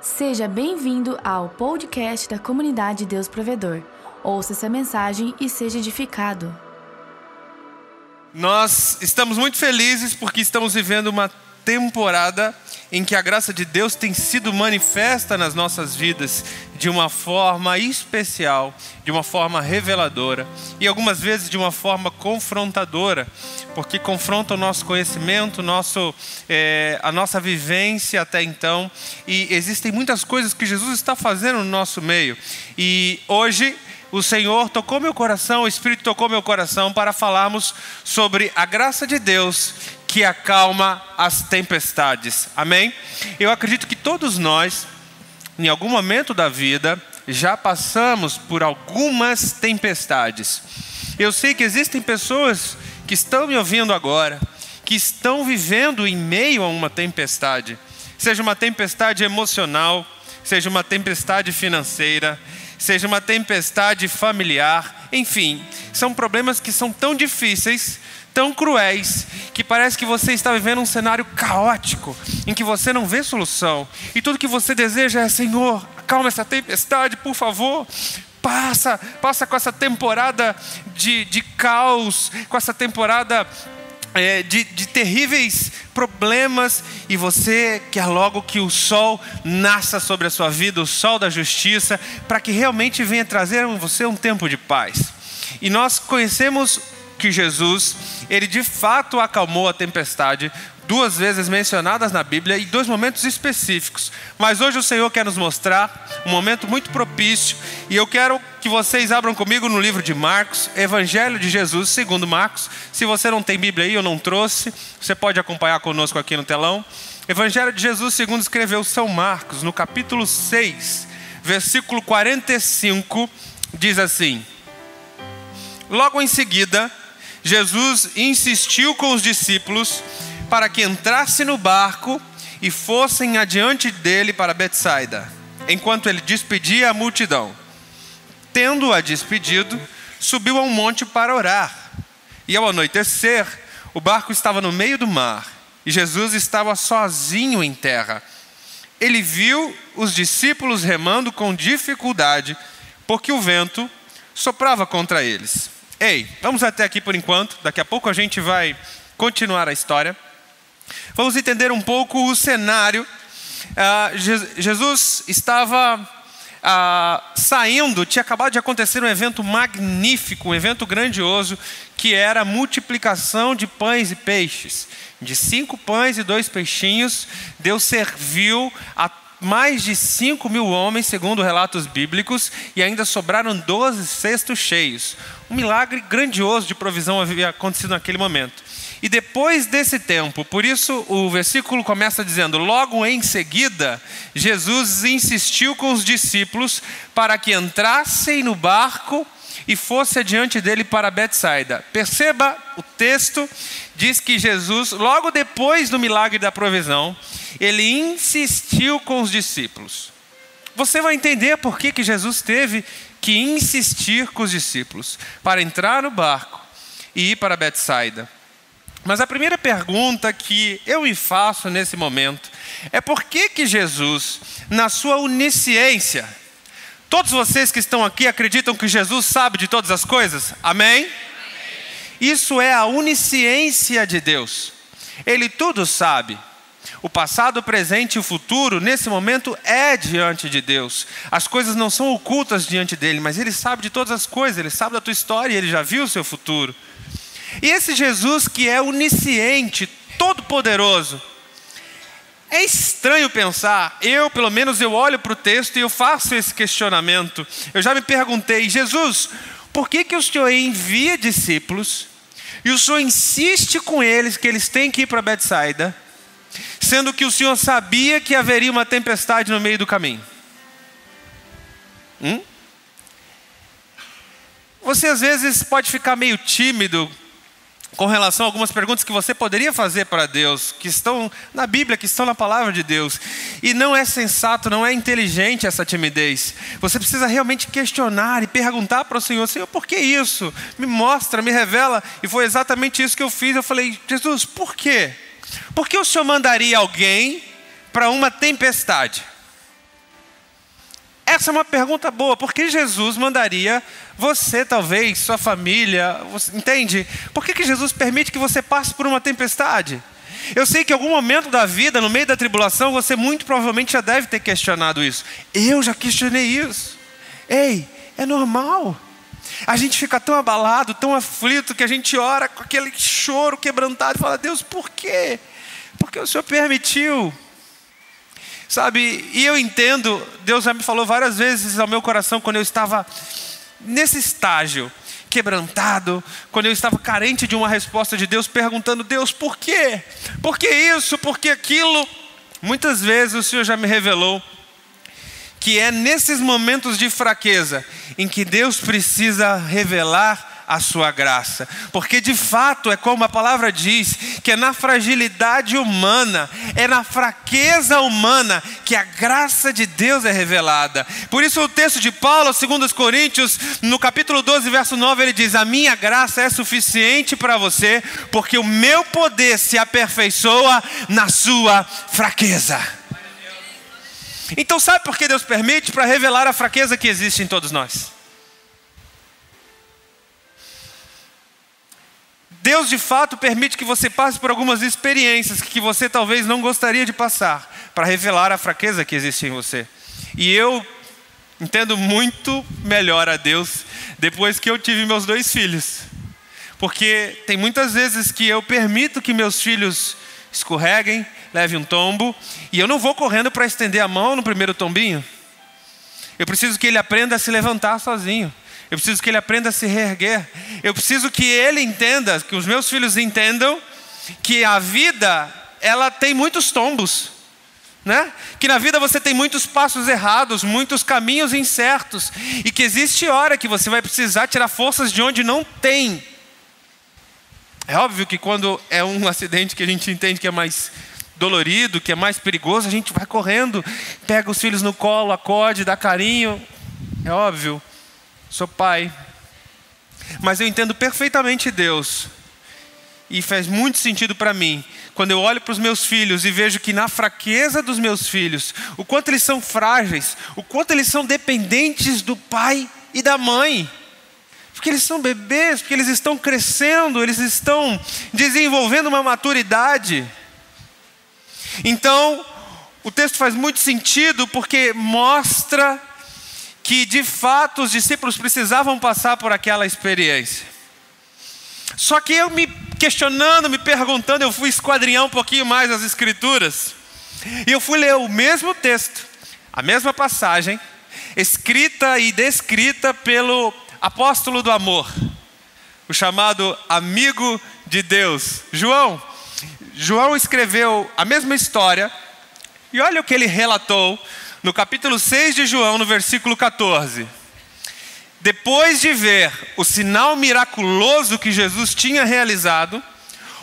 Seja bem-vindo ao podcast da comunidade Deus Provedor. Ouça essa mensagem e seja edificado. Nós estamos muito felizes porque estamos vivendo uma temporada em que a graça de Deus tem sido manifesta nas nossas vidas de uma forma especial, de uma forma reveladora e algumas vezes de uma forma confrontadora, porque confronta o nosso conhecimento, nosso, é, a nossa vivência até então. E existem muitas coisas que Jesus está fazendo no nosso meio. E hoje o Senhor tocou meu coração, o Espírito tocou meu coração para falarmos sobre a graça de Deus que acalma as tempestades. Amém? Eu acredito que todos nós, em algum momento da vida, já passamos por algumas tempestades. Eu sei que existem pessoas que estão me ouvindo agora, que estão vivendo em meio a uma tempestade, seja uma tempestade emocional, seja uma tempestade financeira, seja uma tempestade familiar, enfim, são problemas que são tão difíceis tão cruéis que parece que você está vivendo um cenário caótico, em que você não vê solução, e tudo que você deseja é: Senhor, acalma essa tempestade, por favor. Passa, passa com essa temporada de, de caos, com essa temporada é, de, de, terríveis problemas e você quer logo que o sol nasça sobre a sua vida, o sol da justiça, para que realmente venha trazer a você um tempo de paz. E nós conhecemos que Jesus, ele de fato acalmou a tempestade, duas vezes mencionadas na Bíblia e dois momentos específicos. Mas hoje o Senhor quer nos mostrar um momento muito propício e eu quero que vocês abram comigo no livro de Marcos, Evangelho de Jesus, segundo Marcos. Se você não tem Bíblia aí, eu não trouxe, você pode acompanhar conosco aqui no telão. Evangelho de Jesus, segundo escreveu São Marcos, no capítulo 6, versículo 45, diz assim: Logo em seguida, Jesus insistiu com os discípulos para que entrasse no barco e fossem adiante dele para Betsaida, enquanto ele despedia a multidão. Tendo-a despedido, subiu a um monte para orar. E ao anoitecer, o barco estava no meio do mar e Jesus estava sozinho em terra. Ele viu os discípulos remando com dificuldade, porque o vento soprava contra eles. Ei, vamos até aqui por enquanto, daqui a pouco a gente vai continuar a história. Vamos entender um pouco o cenário. Ah, Jesus estava ah, saindo, tinha acabado de acontecer um evento magnífico, um evento grandioso, que era a multiplicação de pães e peixes. De cinco pães e dois peixinhos, Deus serviu a mais de 5 mil homens, segundo relatos bíblicos, e ainda sobraram 12 cestos cheios. Um milagre grandioso de provisão havia acontecido naquele momento. E depois desse tempo, por isso o versículo começa dizendo: Logo em seguida, Jesus insistiu com os discípulos para que entrassem no barco e fosse adiante dele para Betsaida. Perceba o texto, diz que Jesus, logo depois do milagre da provisão, ele insistiu com os discípulos. Você vai entender por que, que Jesus teve que insistir com os discípulos para entrar no barco e ir para Betsaida. Mas a primeira pergunta que eu me faço nesse momento é por que, que Jesus, na sua onisciência, todos vocês que estão aqui acreditam que Jesus sabe de todas as coisas? Amém? Isso é a onisciência de Deus. Ele tudo sabe. O passado, o presente e o futuro, nesse momento, é diante de Deus. As coisas não são ocultas diante dele, mas ele sabe de todas as coisas, ele sabe da tua história, ele já viu o seu futuro. E esse Jesus que é onisciente, todo-poderoso, é estranho pensar, eu pelo menos eu olho para o texto e eu faço esse questionamento. Eu já me perguntei, Jesus, por que, que o Senhor envia discípulos e o Senhor insiste com eles que eles têm que ir para Betsaida? sendo que o Senhor sabia que haveria uma tempestade no meio do caminho? Hum? Você às vezes pode ficar meio tímido com relação a algumas perguntas que você poderia fazer para Deus, que estão na Bíblia, que estão na palavra de Deus. E não é sensato, não é inteligente essa timidez. Você precisa realmente questionar e perguntar para o Senhor: Senhor, por que isso? Me mostra, me revela. E foi exatamente isso que eu fiz. Eu falei: Jesus, por quê? Por que o Senhor mandaria alguém para uma tempestade? Essa é uma pergunta boa, por que Jesus mandaria você, talvez, sua família, você, entende? Por que, que Jesus permite que você passe por uma tempestade? Eu sei que em algum momento da vida, no meio da tribulação, você muito provavelmente já deve ter questionado isso. Eu já questionei isso. Ei, é normal. A gente fica tão abalado, tão aflito, que a gente ora com aquele choro quebrantado e fala: Deus, por quê? Porque o Senhor permitiu. Sabe, e eu entendo, Deus já me falou várias vezes ao meu coração quando eu estava nesse estágio, quebrantado, quando eu estava carente de uma resposta de Deus, perguntando: Deus, por quê? Por que isso? Por que aquilo? Muitas vezes o Senhor já me revelou que é nesses momentos de fraqueza em que Deus precisa revelar a sua graça. Porque de fato é como a palavra diz, que é na fragilidade humana, é na fraqueza humana que a graça de Deus é revelada. Por isso o texto de Paulo, segundo os Coríntios, no capítulo 12, verso 9, ele diz: "A minha graça é suficiente para você, porque o meu poder se aperfeiçoa na sua fraqueza." Então, sabe por que Deus permite? Para revelar a fraqueza que existe em todos nós. Deus de fato permite que você passe por algumas experiências que você talvez não gostaria de passar, para revelar a fraqueza que existe em você. E eu entendo muito melhor a Deus depois que eu tive meus dois filhos. Porque tem muitas vezes que eu permito que meus filhos escorreguem, leve um tombo, e eu não vou correndo para estender a mão no primeiro tombinho. Eu preciso que ele aprenda a se levantar sozinho. Eu preciso que ele aprenda a se reerguer. Eu preciso que ele entenda, que os meus filhos entendam que a vida ela tem muitos tombos. Né? Que na vida você tem muitos passos errados, muitos caminhos incertos, e que existe hora que você vai precisar tirar forças de onde não tem. É óbvio que quando é um acidente que a gente entende que é mais dolorido, que é mais perigoso, a gente vai correndo, pega os filhos no colo, acode, dá carinho. É óbvio, sou pai. Mas eu entendo perfeitamente Deus. E faz muito sentido para mim, quando eu olho para os meus filhos e vejo que na fraqueza dos meus filhos, o quanto eles são frágeis, o quanto eles são dependentes do pai e da mãe. Porque eles são bebês, porque eles estão crescendo, eles estão desenvolvendo uma maturidade. Então, o texto faz muito sentido porque mostra que de fato os discípulos precisavam passar por aquela experiência. Só que eu me questionando, me perguntando, eu fui esquadrinhar um pouquinho mais as escrituras. E eu fui ler o mesmo texto, a mesma passagem, escrita e descrita pelo apóstolo do amor, o chamado amigo de Deus, João. João escreveu a mesma história, e olha o que ele relatou no capítulo 6 de João, no versículo 14. Depois de ver o sinal miraculoso que Jesus tinha realizado,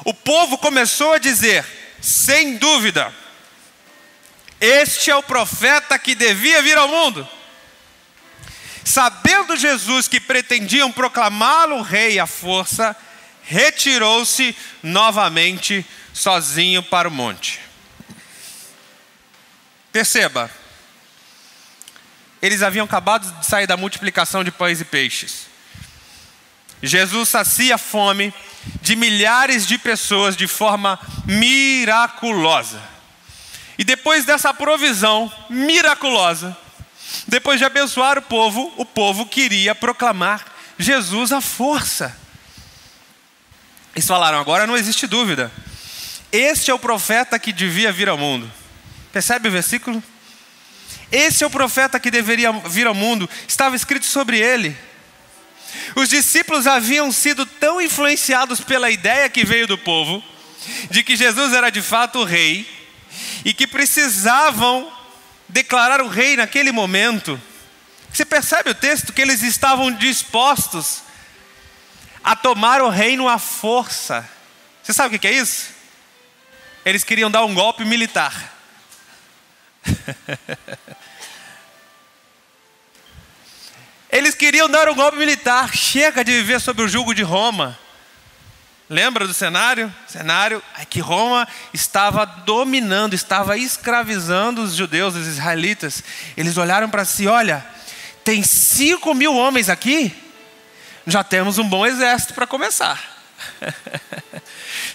o povo começou a dizer, sem dúvida, este é o profeta que devia vir ao mundo. Sabendo Jesus que pretendiam proclamá-lo rei à força, retirou-se novamente sozinho para o monte. Perceba, eles haviam acabado de sair da multiplicação de pães e peixes. Jesus sacia a fome de milhares de pessoas de forma miraculosa. E depois dessa provisão miraculosa, depois de abençoar o povo, o povo queria proclamar Jesus à força. Eles falaram: agora não existe dúvida. Este é o profeta que devia vir ao mundo. Percebe o versículo? Esse é o profeta que deveria vir ao mundo. Estava escrito sobre ele. Os discípulos haviam sido tão influenciados pela ideia que veio do povo, de que Jesus era de fato o rei, e que precisavam declarar o rei naquele momento. Você percebe o texto que eles estavam dispostos a tomar o reino à força. Você sabe o que é isso? Eles queriam dar um golpe militar. Eles queriam dar um golpe militar. Chega de viver sob o jugo de Roma. Lembra do cenário? Cenário é que Roma estava dominando, estava escravizando os judeus, os israelitas. Eles olharam para si: olha, tem cinco mil homens aqui, já temos um bom exército para começar.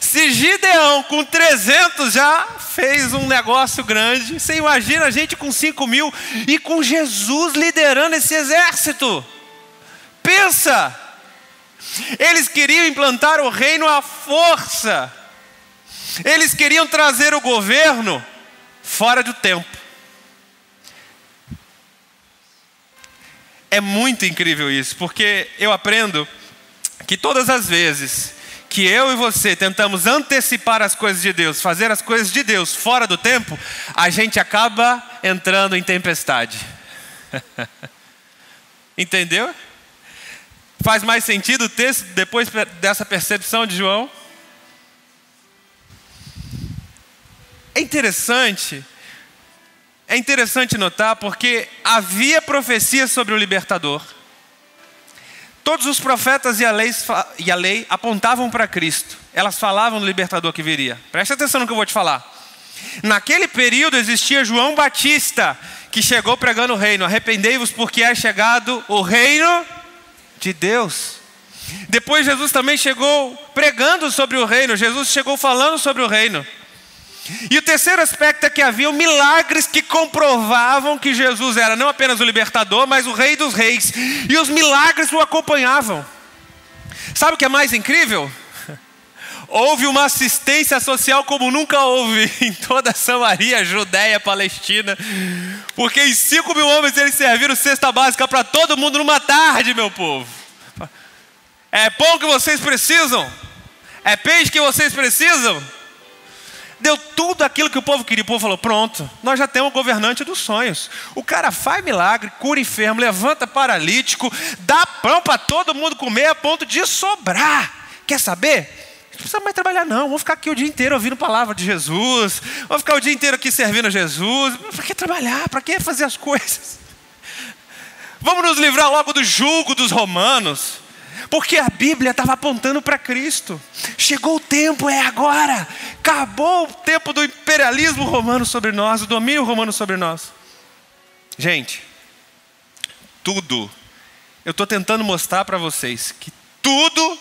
Se Gideão com 300 já fez um negócio grande, você imagina a gente com 5 mil e com Jesus liderando esse exército. Pensa! Eles queriam implantar o reino à força. Eles queriam trazer o governo fora do tempo. É muito incrível isso, porque eu aprendo que todas as vezes que eu e você tentamos antecipar as coisas de Deus, fazer as coisas de Deus fora do tempo, a gente acaba entrando em tempestade. Entendeu? Faz mais sentido o texto depois dessa percepção de João? É interessante, é interessante notar porque havia profecia sobre o libertador. Todos os profetas e a lei, e a lei apontavam para Cristo. Elas falavam do libertador que viria. Preste atenção no que eu vou te falar. Naquele período existia João Batista, que chegou pregando o reino. Arrependei-vos porque é chegado o reino de Deus. Depois Jesus também chegou pregando sobre o reino, Jesus chegou falando sobre o reino. E o terceiro aspecto é que havia milagres que comprovavam que Jesus era não apenas o libertador, mas o rei dos reis. E os milagres o acompanhavam. Sabe o que é mais incrível? Houve uma assistência social como nunca houve em toda Samaria, Judéia, Palestina. Porque em cinco mil homens eles serviram cesta básica para todo mundo numa tarde, meu povo. É pão que vocês precisam? É peixe que vocês precisam? Deu tudo aquilo que o povo queria. O povo falou: pronto, nós já temos o governante dos sonhos. O cara faz milagre, cura enfermo, levanta paralítico, dá pão para todo mundo comer a ponto de sobrar. Quer saber? Não precisa mais trabalhar, não. Vamos ficar aqui o dia inteiro ouvindo a palavra de Jesus. Vamos ficar o dia inteiro aqui servindo a Jesus. Para que trabalhar? Para que fazer as coisas? Vamos nos livrar logo do julgo dos romanos. Porque a Bíblia estava apontando para Cristo. Chegou o tempo, é agora. Acabou o tempo do imperialismo romano sobre nós, do domínio romano sobre nós. Gente, tudo. Eu estou tentando mostrar para vocês que tudo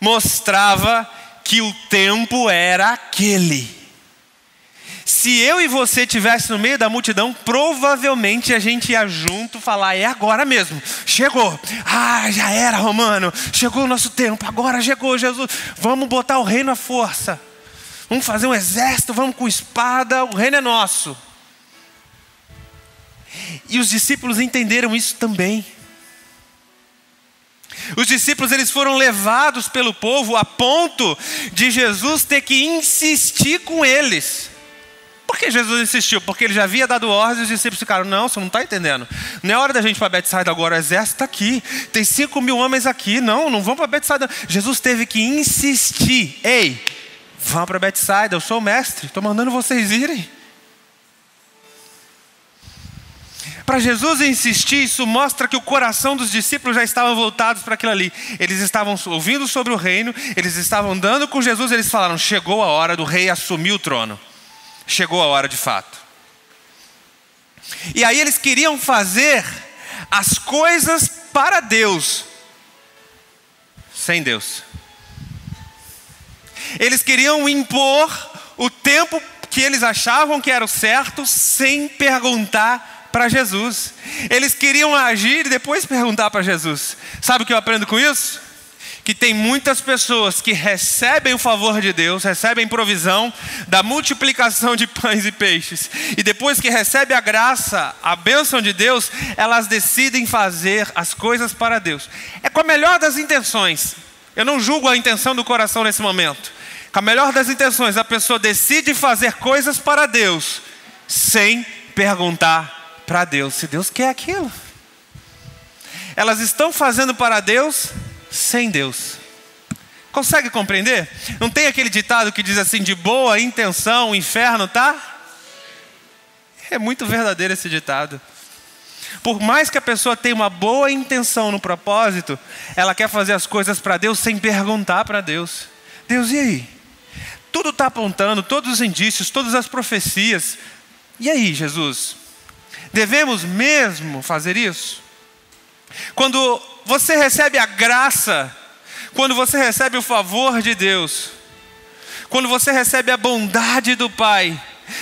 mostrava que o tempo era aquele. Se eu e você estivesse no meio da multidão, provavelmente a gente ia junto falar: é agora mesmo, chegou. Ah, já era, Romano, chegou o nosso tempo, agora chegou Jesus. Vamos botar o reino à força. Vamos fazer um exército, vamos com espada, o reino é nosso. E os discípulos entenderam isso também. Os discípulos eles foram levados pelo povo a ponto de Jesus ter que insistir com eles. Por que Jesus insistiu? Porque ele já havia dado ordens e os discípulos ficaram: Não, você não está entendendo. Não é hora da gente para Betsaida agora, o exército está aqui. Tem cinco mil homens aqui. Não, não vão para Betsaida. Jesus teve que insistir: Ei, vão para Betsaida, eu sou o mestre, estou mandando vocês irem. Para Jesus insistir, isso mostra que o coração dos discípulos já estava voltados para aquilo ali. Eles estavam ouvindo sobre o reino, eles estavam andando com Jesus, eles falaram: chegou a hora do rei assumir o trono. Chegou a hora de fato. E aí eles queriam fazer as coisas para Deus, sem Deus. Eles queriam impor o tempo que eles achavam que era o certo, sem perguntar para Jesus. Eles queriam agir e depois perguntar para Jesus. Sabe o que eu aprendo com isso? Que tem muitas pessoas que recebem o favor de Deus, recebem provisão da multiplicação de pães e peixes, e depois que recebe a graça, a bênção de Deus, elas decidem fazer as coisas para Deus. É com a melhor das intenções. Eu não julgo a intenção do coração nesse momento. Com a melhor das intenções, a pessoa decide fazer coisas para Deus sem perguntar para Deus, se Deus quer aquilo. Elas estão fazendo para Deus sem Deus. Consegue compreender? Não tem aquele ditado que diz assim: de boa intenção o inferno tá? É muito verdadeiro esse ditado. Por mais que a pessoa tenha uma boa intenção no propósito, ela quer fazer as coisas para Deus sem perguntar para Deus. Deus, e aí? Tudo está apontando, todos os indícios, todas as profecias. E aí, Jesus? Devemos mesmo fazer isso? Quando você recebe a graça, quando você recebe o favor de Deus, quando você recebe a bondade do Pai,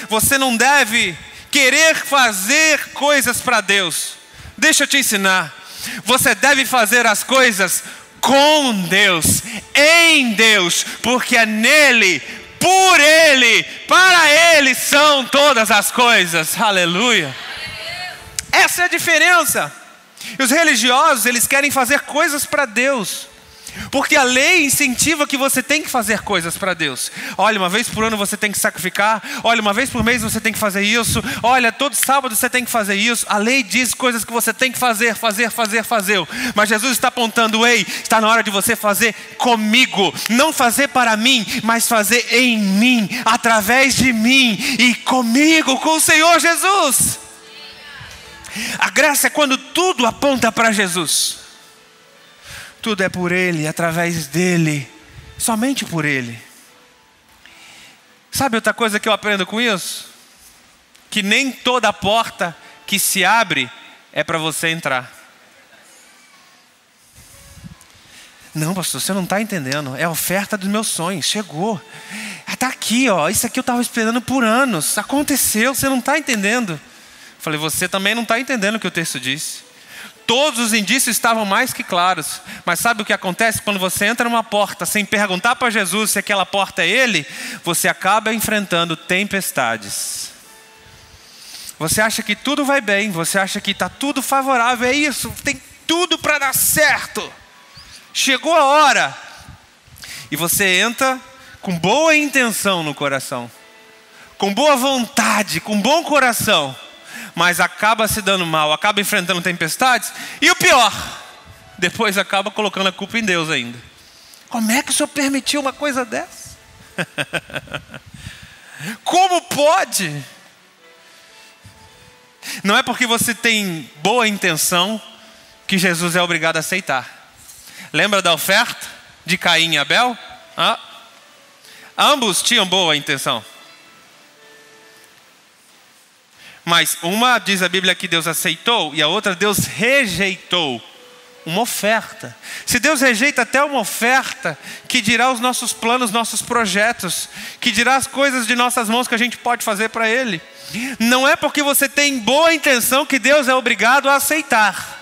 você não deve querer fazer coisas para Deus. Deixa eu te ensinar. Você deve fazer as coisas com Deus, em Deus, porque é nele, por Ele, para Ele são todas as coisas. Aleluia. Essa é a diferença. E os religiosos, eles querem fazer coisas para Deus. Porque a lei incentiva que você tem que fazer coisas para Deus. Olha, uma vez por ano você tem que sacrificar. Olha, uma vez por mês você tem que fazer isso. Olha, todo sábado você tem que fazer isso. A lei diz coisas que você tem que fazer, fazer, fazer, fazer. Mas Jesus está apontando: ei, está na hora de você fazer comigo. Não fazer para mim, mas fazer em mim, através de mim e comigo, com o Senhor Jesus. A graça é quando tudo aponta para Jesus. Tudo é por Ele, através dEle, somente por Ele. Sabe outra coisa que eu aprendo com isso? Que nem toda porta que se abre é para você entrar. Não, pastor, você não está entendendo. É a oferta dos meus sonhos. Chegou. Está aqui, ó. Isso aqui eu estava esperando por anos. Aconteceu, você não está entendendo. Falei, você também não está entendendo o que o texto disse. Todos os indícios estavam mais que claros. Mas sabe o que acontece quando você entra numa porta sem perguntar para Jesus se aquela porta é Ele? Você acaba enfrentando tempestades. Você acha que tudo vai bem, você acha que está tudo favorável, é isso, tem tudo para dar certo. Chegou a hora. E você entra com boa intenção no coração, com boa vontade, com bom coração mas acaba se dando mal, acaba enfrentando tempestades, e o pior, depois acaba colocando a culpa em Deus ainda. Como é que o Senhor permitiu uma coisa dessa? Como pode? Não é porque você tem boa intenção que Jesus é obrigado a aceitar. Lembra da oferta de Caim e Abel? Ah. Ambos tinham boa intenção. Mas uma diz a Bíblia que Deus aceitou e a outra Deus rejeitou uma oferta. Se Deus rejeita até uma oferta, que dirá os nossos planos, nossos projetos, que dirá as coisas de nossas mãos que a gente pode fazer para Ele. Não é porque você tem boa intenção que Deus é obrigado a aceitar,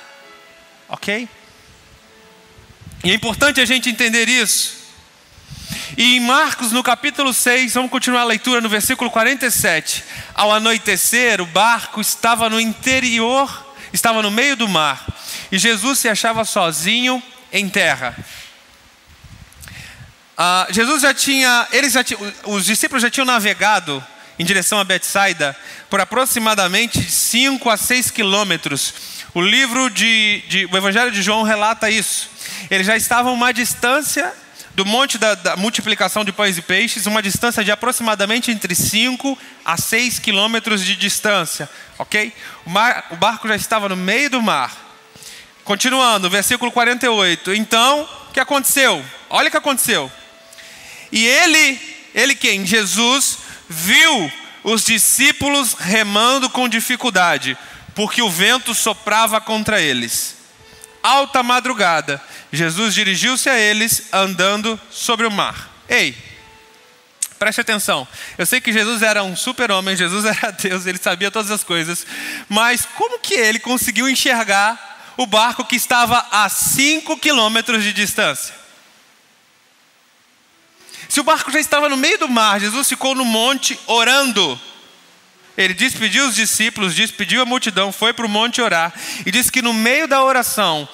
ok? E é importante a gente entender isso. E em Marcos, no capítulo 6, vamos continuar a leitura no versículo 47. Ao anoitecer, o barco estava no interior, estava no meio do mar, e Jesus se achava sozinho em terra. Ah, Jesus já tinha, eles já os discípulos já tinham navegado em direção a Betsaida por aproximadamente 5 a 6 quilômetros. O livro de, de, o Evangelho de João relata isso. Eles já estavam uma distância do monte da, da, multiplicação de pães e peixes, uma distância de aproximadamente entre 5 a 6 quilômetros de distância, ok? O, mar, o barco já estava no meio do mar. Continuando, versículo 48. Então, o que aconteceu? Olha o que aconteceu. E ele, ele quem? Jesus viu os discípulos remando com dificuldade, porque o vento soprava contra eles. Alta madrugada, Jesus dirigiu-se a eles andando sobre o mar. Ei, preste atenção. Eu sei que Jesus era um super-homem, Jesus era Deus, ele sabia todas as coisas. Mas como que ele conseguiu enxergar o barco que estava a 5 quilômetros de distância? Se o barco já estava no meio do mar, Jesus ficou no monte orando. Ele despediu os discípulos, despediu a multidão, foi para o monte orar. E disse que no meio da oração,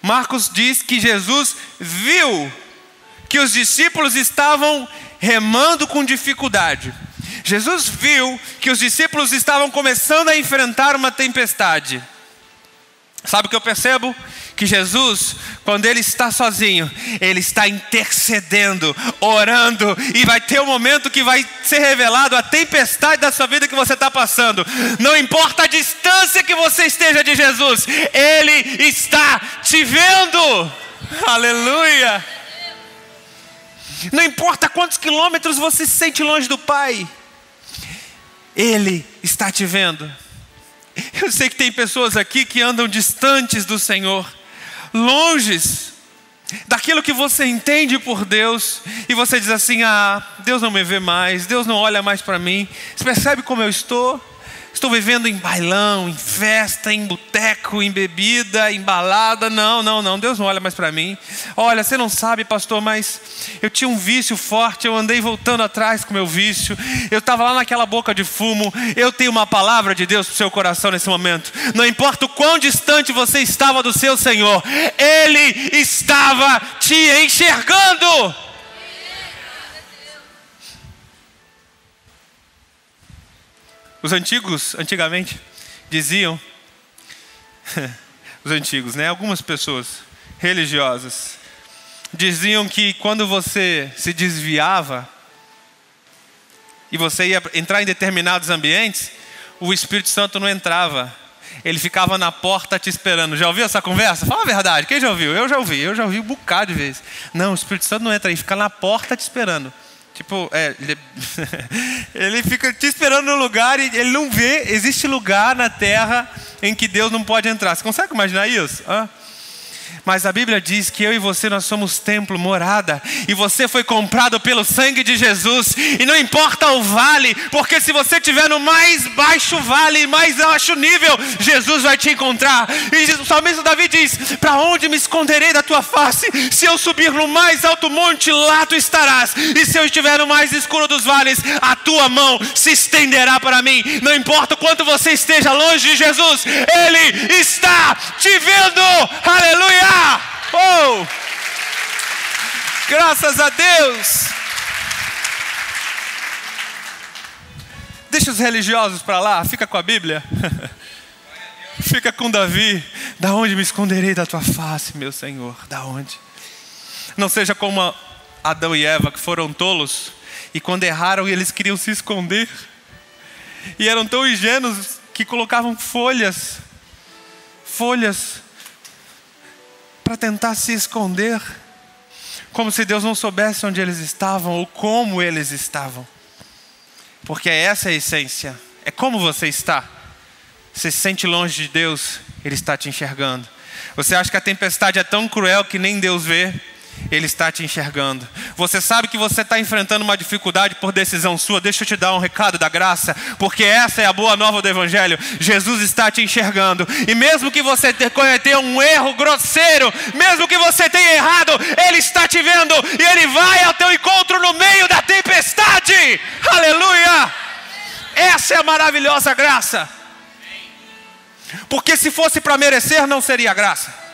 Marcos diz que Jesus viu que os discípulos estavam remando com dificuldade. Jesus viu que os discípulos estavam começando a enfrentar uma tempestade. Sabe o que eu percebo? Que Jesus, quando ele está sozinho, ele está intercedendo, orando, e vai ter um momento que vai ser revelado a tempestade da sua vida que você está passando. Não importa a distância que você esteja de Jesus, ele está te vendo. Aleluia! Não importa quantos quilômetros você se sente longe do Pai, Ele está te vendo. Eu sei que tem pessoas aqui que andam distantes do Senhor, longes daquilo que você entende por Deus, e você diz assim: Ah, Deus não me vê mais, Deus não olha mais para mim. Você percebe como eu estou? Estou vivendo em bailão, em festa, em boteco, em bebida, em balada. Não, não, não. Deus não olha mais para mim. Olha, você não sabe, pastor, mas eu tinha um vício forte. Eu andei voltando atrás com meu vício. Eu estava lá naquela boca de fumo. Eu tenho uma palavra de Deus para o seu coração nesse momento. Não importa o quão distante você estava do seu Senhor, Ele estava te enxergando. Os antigos, antigamente, diziam, os antigos, né? Algumas pessoas religiosas diziam que quando você se desviava e você ia entrar em determinados ambientes, o Espírito Santo não entrava. Ele ficava na porta te esperando. Já ouviu essa conversa? Fala a verdade. Quem já ouviu? Eu já ouvi. Eu já ouvi um bocado de vezes. Não, o Espírito Santo não entra aí. Fica na porta te esperando. Tipo, é, ele, ele fica te esperando no lugar e ele não vê, existe lugar na terra em que Deus não pode entrar. Você consegue imaginar isso? Hã? Mas a Bíblia diz que eu e você nós somos templo, morada, e você foi comprado pelo sangue de Jesus. E não importa o vale, porque se você estiver no mais baixo vale, mais baixo nível, Jesus vai te encontrar. E o salmista Davi diz: Para onde me esconderei da tua face? Se eu subir no mais alto monte, lá tu estarás. E se eu estiver no mais escuro dos vales, a tua mão se estenderá para mim. Não importa o quanto você esteja longe de Jesus, Ele está te vendo. Aleluia! Oh! Graças a Deus! Deixa os religiosos para lá, fica com a Bíblia. fica com Davi. Da onde me esconderei da tua face, meu Senhor? Da onde? Não seja como Adão e Eva que foram tolos e quando erraram eles queriam se esconder. E eram tão ingênuos que colocavam folhas, folhas para tentar se esconder, como se Deus não soubesse onde eles estavam ou como eles estavam. Porque essa é a essência. É como você está. Você se sente longe de Deus, Ele está te enxergando. Você acha que a tempestade é tão cruel que nem Deus vê? Ele está te enxergando. Você sabe que você está enfrentando uma dificuldade por decisão sua. Deixa eu te dar um recado da graça, porque essa é a boa nova do Evangelho. Jesus está te enxergando. E mesmo que você cometeu um erro grosseiro, mesmo que você tenha errado, Ele está te vendo e Ele vai ao teu encontro no meio da tempestade. Aleluia! Essa é a maravilhosa graça. Porque se fosse para merecer, não seria graça.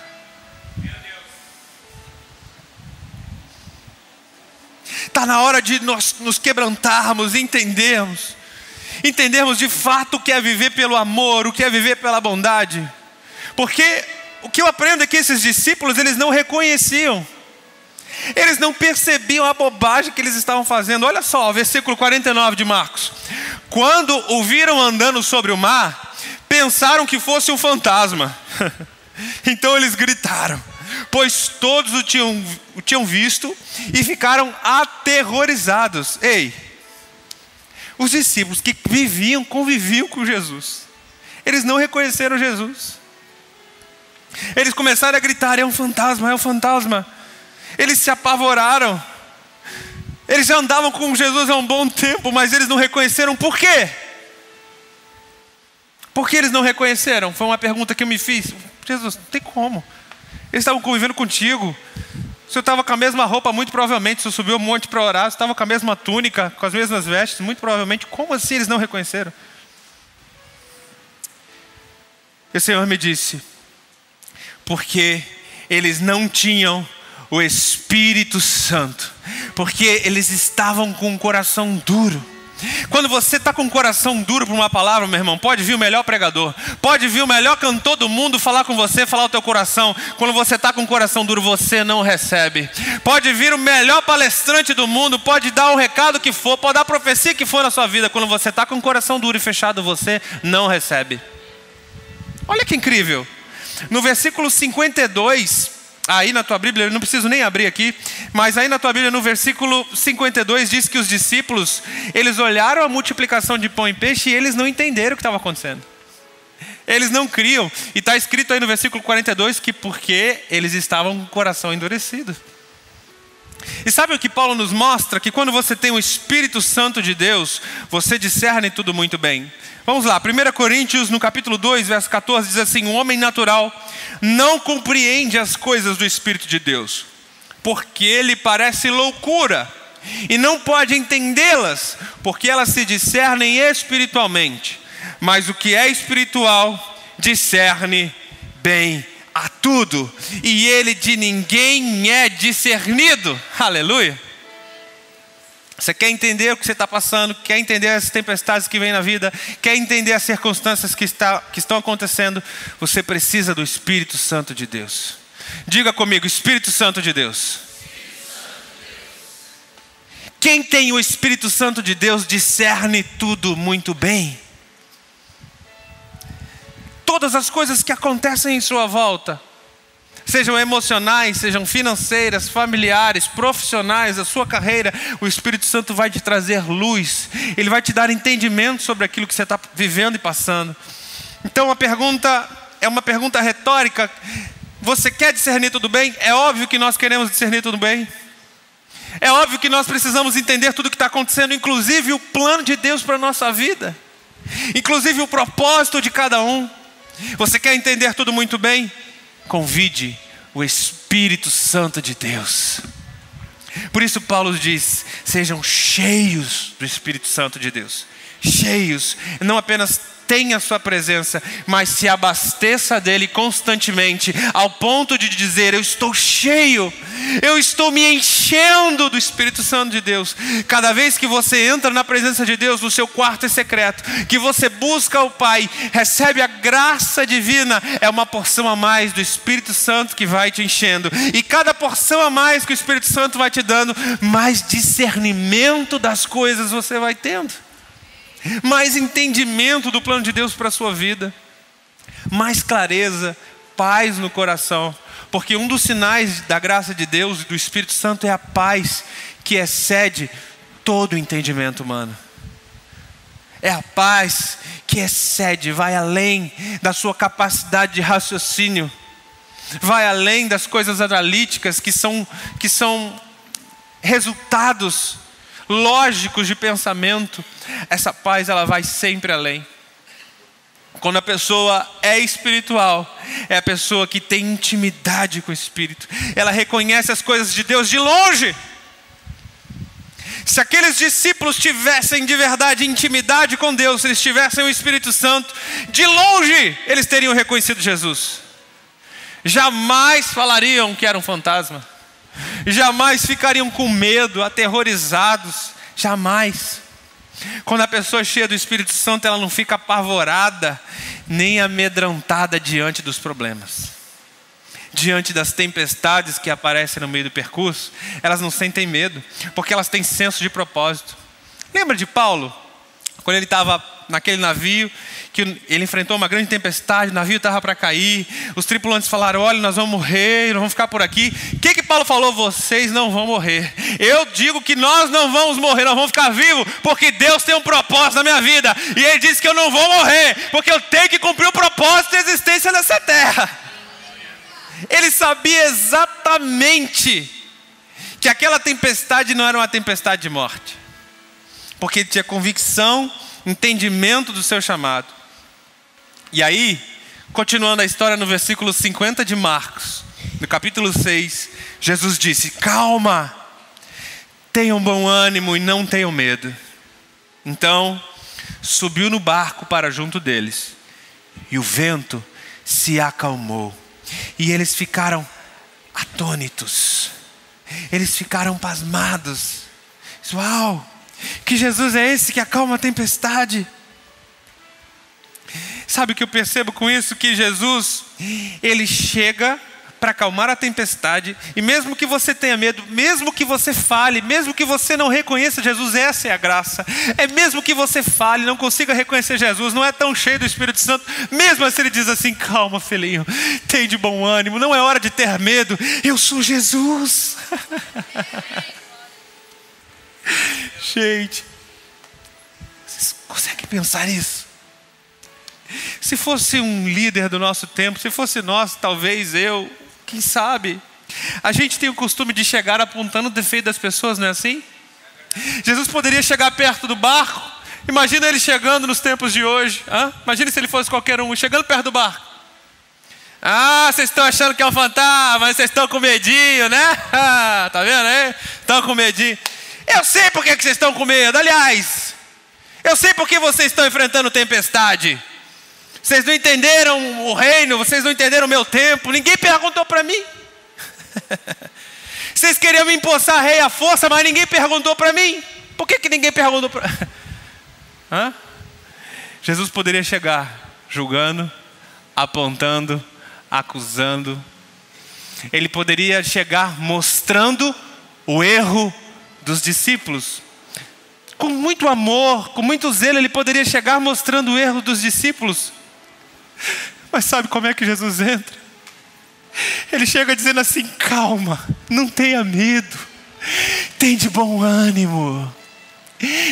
Está na hora de nós nos quebrantarmos, entendermos, entendermos de fato o que é viver pelo amor, o que é viver pela bondade. Porque o que eu aprendo é que esses discípulos, eles não reconheciam, eles não percebiam a bobagem que eles estavam fazendo. Olha só, versículo 49 de Marcos. Quando o viram andando sobre o mar, pensaram que fosse um fantasma. então eles gritaram pois todos o tinham, o tinham visto e ficaram aterrorizados. Ei, os discípulos que viviam, conviviam com Jesus, eles não reconheceram Jesus. Eles começaram a gritar: é um fantasma, é um fantasma. Eles se apavoraram. Eles já andavam com Jesus há um bom tempo, mas eles não reconheceram. Por quê? Por que eles não reconheceram? Foi uma pergunta que eu me fiz. Jesus, não tem como. Eles estavam convivendo contigo. O senhor estava com a mesma roupa, muito provavelmente. O senhor subiu um monte para orar. Você estava com a mesma túnica, com as mesmas vestes, muito provavelmente. Como assim eles não reconheceram? E o Senhor me disse: porque eles não tinham o Espírito Santo, porque eles estavam com o coração duro. Quando você está com o coração duro por uma palavra, meu irmão, pode vir o melhor pregador, pode vir o melhor cantor do mundo falar com você, falar o teu coração. Quando você está com o coração duro, você não recebe. Pode vir o melhor palestrante do mundo, pode dar o recado que for, pode dar a profecia que for na sua vida. Quando você está com o coração duro e fechado, você não recebe. Olha que incrível. No versículo 52, aí na tua Bíblia, eu não preciso nem abrir aqui, mas aí na tua Bíblia, no versículo 52, diz que os discípulos, eles olharam a multiplicação de pão e peixe e eles não entenderam o que estava acontecendo. Eles não criam. E está escrito aí no versículo 42 que porque eles estavam com o coração endurecido. E sabe o que Paulo nos mostra? Que quando você tem o Espírito Santo de Deus, você discerne tudo muito bem. Vamos lá, 1 Coríntios, no capítulo 2, verso 14, diz assim: O homem natural não compreende as coisas do Espírito de Deus, porque ele parece loucura, e não pode entendê-las, porque elas se discernem espiritualmente. Mas o que é espiritual discerne bem a tudo, e ele de ninguém é discernido. Aleluia. Você quer entender o que você está passando, quer entender as tempestades que vêm na vida, quer entender as circunstâncias que, está, que estão acontecendo, você precisa do Espírito Santo de Deus. Diga comigo, Espírito Santo de Deus. Quem tem o Espírito Santo de Deus discerne tudo muito bem. Todas as coisas que acontecem em sua volta, sejam emocionais, sejam financeiras, familiares, profissionais, a sua carreira, o Espírito Santo vai te trazer luz, ele vai te dar entendimento sobre aquilo que você está vivendo e passando. Então a pergunta é uma pergunta retórica: você quer discernir tudo bem? É óbvio que nós queremos discernir tudo bem. É óbvio que nós precisamos entender tudo o que está acontecendo, inclusive o plano de Deus para a nossa vida, inclusive o propósito de cada um. Você quer entender tudo muito bem? Convide o Espírito Santo de Deus. Por isso, Paulo diz: sejam cheios do Espírito Santo de Deus. Cheios, não apenas tenha sua presença, mas se abasteça dele constantemente, ao ponto de dizer: Eu estou cheio, eu estou me enchendo do Espírito Santo de Deus. Cada vez que você entra na presença de Deus, no seu quarto secreto, que você busca o Pai, recebe a graça divina, é uma porção a mais do Espírito Santo que vai te enchendo, e cada porção a mais que o Espírito Santo vai te dando, mais discernimento das coisas você vai tendo mais entendimento do plano de Deus para a sua vida, mais clareza, paz no coração, porque um dos sinais da graça de Deus e do Espírito Santo é a paz que excede todo o entendimento humano. É a paz que excede, vai além da sua capacidade de raciocínio, vai além das coisas analíticas que são, que são resultados lógicos de pensamento, essa paz ela vai sempre além. Quando a pessoa é espiritual, é a pessoa que tem intimidade com o Espírito, ela reconhece as coisas de Deus de longe. Se aqueles discípulos tivessem de verdade intimidade com Deus, se eles tivessem o Espírito Santo, de longe eles teriam reconhecido Jesus. Jamais falariam que era um fantasma jamais ficariam com medo, aterrorizados, jamais. Quando a pessoa é cheia do Espírito Santo, ela não fica apavorada, nem amedrontada diante dos problemas. Diante das tempestades que aparecem no meio do percurso, elas não sentem medo, porque elas têm senso de propósito. Lembra de Paulo? Quando ele estava naquele navio, que ele enfrentou uma grande tempestade, o navio estava para cair, os tripulantes falaram: Olha, nós vamos morrer, nós vamos ficar por aqui. O que, que Paulo falou? Vocês não vão morrer. Eu digo que nós não vamos morrer, nós vamos ficar vivos, porque Deus tem um propósito na minha vida. E Ele disse que eu não vou morrer, porque eu tenho que cumprir o propósito de existência nessa terra. Ele sabia exatamente que aquela tempestade não era uma tempestade de morte, porque ele tinha convicção entendimento do seu chamado. E aí, continuando a história no versículo 50 de Marcos, no capítulo 6, Jesus disse: Calma, tenham bom ânimo e não tenham medo. Então, subiu no barco para junto deles, e o vento se acalmou, e eles ficaram atônitos, eles ficaram pasmados. Uau! Que Jesus é esse que acalma a tempestade. Sabe o que eu percebo com isso? Que Jesus, ele chega para acalmar a tempestade, e mesmo que você tenha medo, mesmo que você fale, mesmo que você não reconheça Jesus, essa é a graça. É mesmo que você fale, não consiga reconhecer Jesus, não é tão cheio do Espírito Santo, mesmo assim ele diz assim: calma, filhinho, tem de bom ânimo, não é hora de ter medo, eu sou Jesus. Gente, vocês conseguem pensar isso? Se fosse um líder do nosso tempo, se fosse nós, talvez eu, quem sabe? A gente tem o costume de chegar apontando o defeito das pessoas, não é assim? Jesus poderia chegar perto do barco. Imagina ele chegando nos tempos de hoje. Hã? Imagina se ele fosse qualquer um, chegando perto do barco. Ah, vocês estão achando que é um fantasma, mas vocês estão com medinho, né? tá vendo aí? Estão com medinho. Eu sei por que vocês estão com medo. Aliás, eu sei por que vocês estão enfrentando tempestade. Vocês não entenderam o reino, vocês não entenderam o meu tempo, ninguém perguntou para mim. Vocês queriam me empossar rei à força, mas ninguém perguntou para mim. Por que, que ninguém perguntou para. Hã? Jesus poderia chegar julgando, apontando, acusando. Ele poderia chegar mostrando o erro dos discípulos. Com muito amor, com muito zelo, ele poderia chegar mostrando o erro dos discípulos. Mas sabe como é que Jesus entra? Ele chega dizendo assim: calma, não tenha medo, tem de bom ânimo.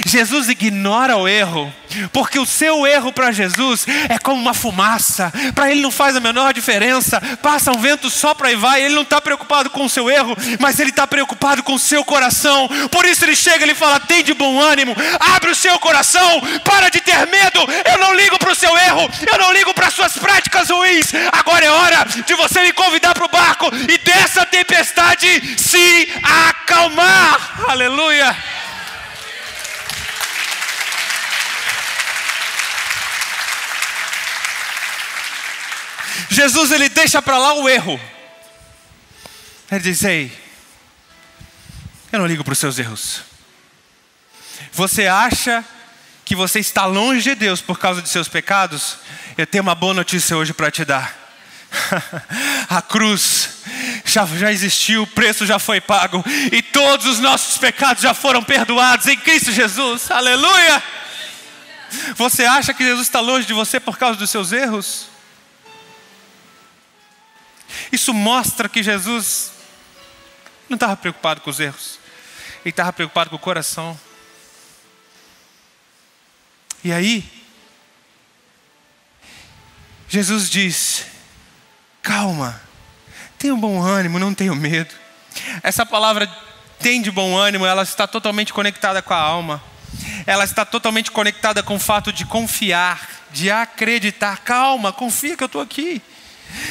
Jesus ignora o erro, porque o seu erro para Jesus é como uma fumaça, para ele não faz a menor diferença. Passa um vento só para e vai, ele não está preocupado com o seu erro, mas ele está preocupado com o seu coração. Por isso ele chega e fala: tem de bom ânimo, abre o seu coração, para de ter medo. Eu não ligo para o seu erro, eu não ligo para suas práticas ruins. Agora é hora de você me convidar para o barco e dessa tempestade se acalmar. Aleluia. Jesus ele deixa para lá o erro. Ele diz: Ei, eu não ligo para os seus erros. Você acha que você está longe de Deus por causa de seus pecados? Eu tenho uma boa notícia hoje para te dar. A cruz já, já existiu, o preço já foi pago, e todos os nossos pecados já foram perdoados em Cristo Jesus. Aleluia! Você acha que Jesus está longe de você por causa dos seus erros? Isso mostra que Jesus não estava preocupado com os erros, ele estava preocupado com o coração. E aí, Jesus diz: calma, tenha um bom ânimo, não tenho medo. Essa palavra tem de bom ânimo, ela está totalmente conectada com a alma, ela está totalmente conectada com o fato de confiar, de acreditar. Calma, confia que eu estou aqui.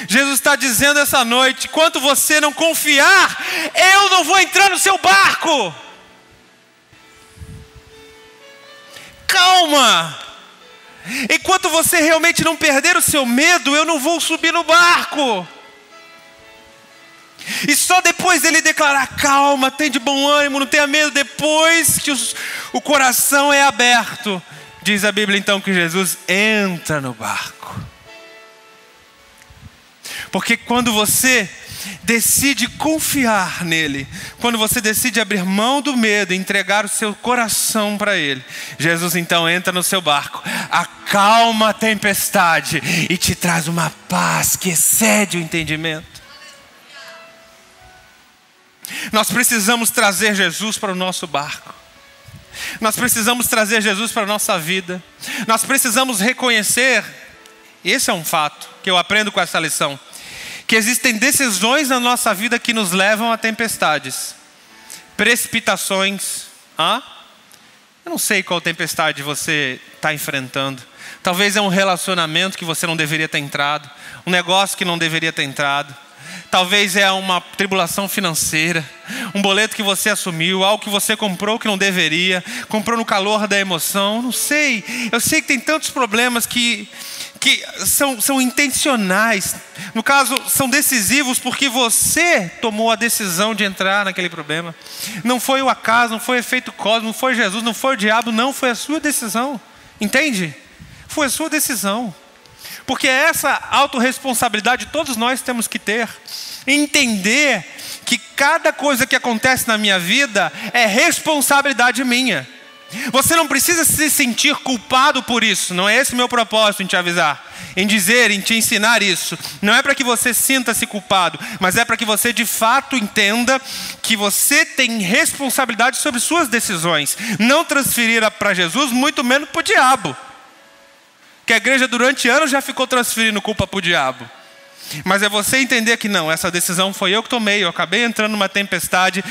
Jesus está dizendo essa noite: enquanto você não confiar, eu não vou entrar no seu barco. Calma. Enquanto você realmente não perder o seu medo, eu não vou subir no barco. E só depois dele declarar: calma, tem de bom ânimo, não tenha medo, depois que os, o coração é aberto, diz a Bíblia então que Jesus entra no barco. Porque quando você decide confiar nele, quando você decide abrir mão do medo entregar o seu coração para ele, Jesus então entra no seu barco, acalma a tempestade e te traz uma paz que excede o entendimento. Nós precisamos trazer Jesus para o nosso barco. Nós precisamos trazer Jesus para a nossa vida. Nós precisamos reconhecer, esse é um fato que eu aprendo com essa lição que existem decisões na nossa vida que nos levam a tempestades, precipitações. Hã? Eu não sei qual tempestade você está enfrentando. Talvez é um relacionamento que você não deveria ter entrado, um negócio que não deveria ter entrado, Talvez é uma tribulação financeira, um boleto que você assumiu, algo que você comprou que não deveria, comprou no calor da emoção, não sei. Eu sei que tem tantos problemas que, que são, são intencionais. No caso, são decisivos porque você tomou a decisão de entrar naquele problema. Não foi o acaso, não foi efeito cósmico, não foi Jesus, não foi o diabo, não, foi a sua decisão. Entende? Foi a sua decisão. Porque essa autorresponsabilidade todos nós temos que ter. Entender que cada coisa que acontece na minha vida é responsabilidade minha. Você não precisa se sentir culpado por isso, não é esse o meu propósito em te avisar, em dizer, em te ensinar isso. Não é para que você sinta-se culpado, mas é para que você de fato entenda que você tem responsabilidade sobre suas decisões. Não transferir para Jesus, muito menos para o diabo que a igreja durante anos já ficou transferindo culpa para o diabo. Mas é você entender que não, essa decisão foi eu que tomei, eu acabei entrando numa tempestade,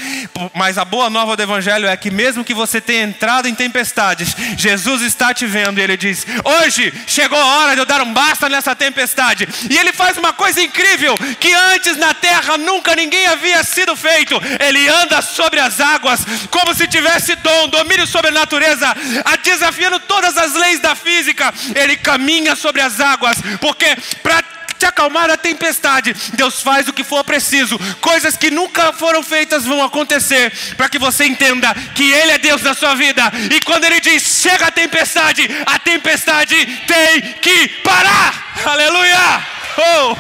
mas a boa nova do Evangelho é que, mesmo que você tenha entrado em tempestades, Jesus está te vendo e ele diz: Hoje chegou a hora de eu dar um basta nessa tempestade. E ele faz uma coisa incrível que antes na terra nunca ninguém havia sido feito: ele anda sobre as águas como se tivesse dom, domínio sobre a natureza, desafiando todas as leis da física. Ele caminha sobre as águas, porque para te acalmar a tempestade, Deus faz o que for preciso. Coisas que nunca foram feitas vão acontecer, para que você entenda que Ele é Deus na sua vida. E quando Ele diz chega a tempestade, a tempestade tem que parar. Aleluia! Oh!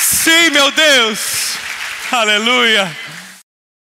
Sim, meu Deus! Aleluia!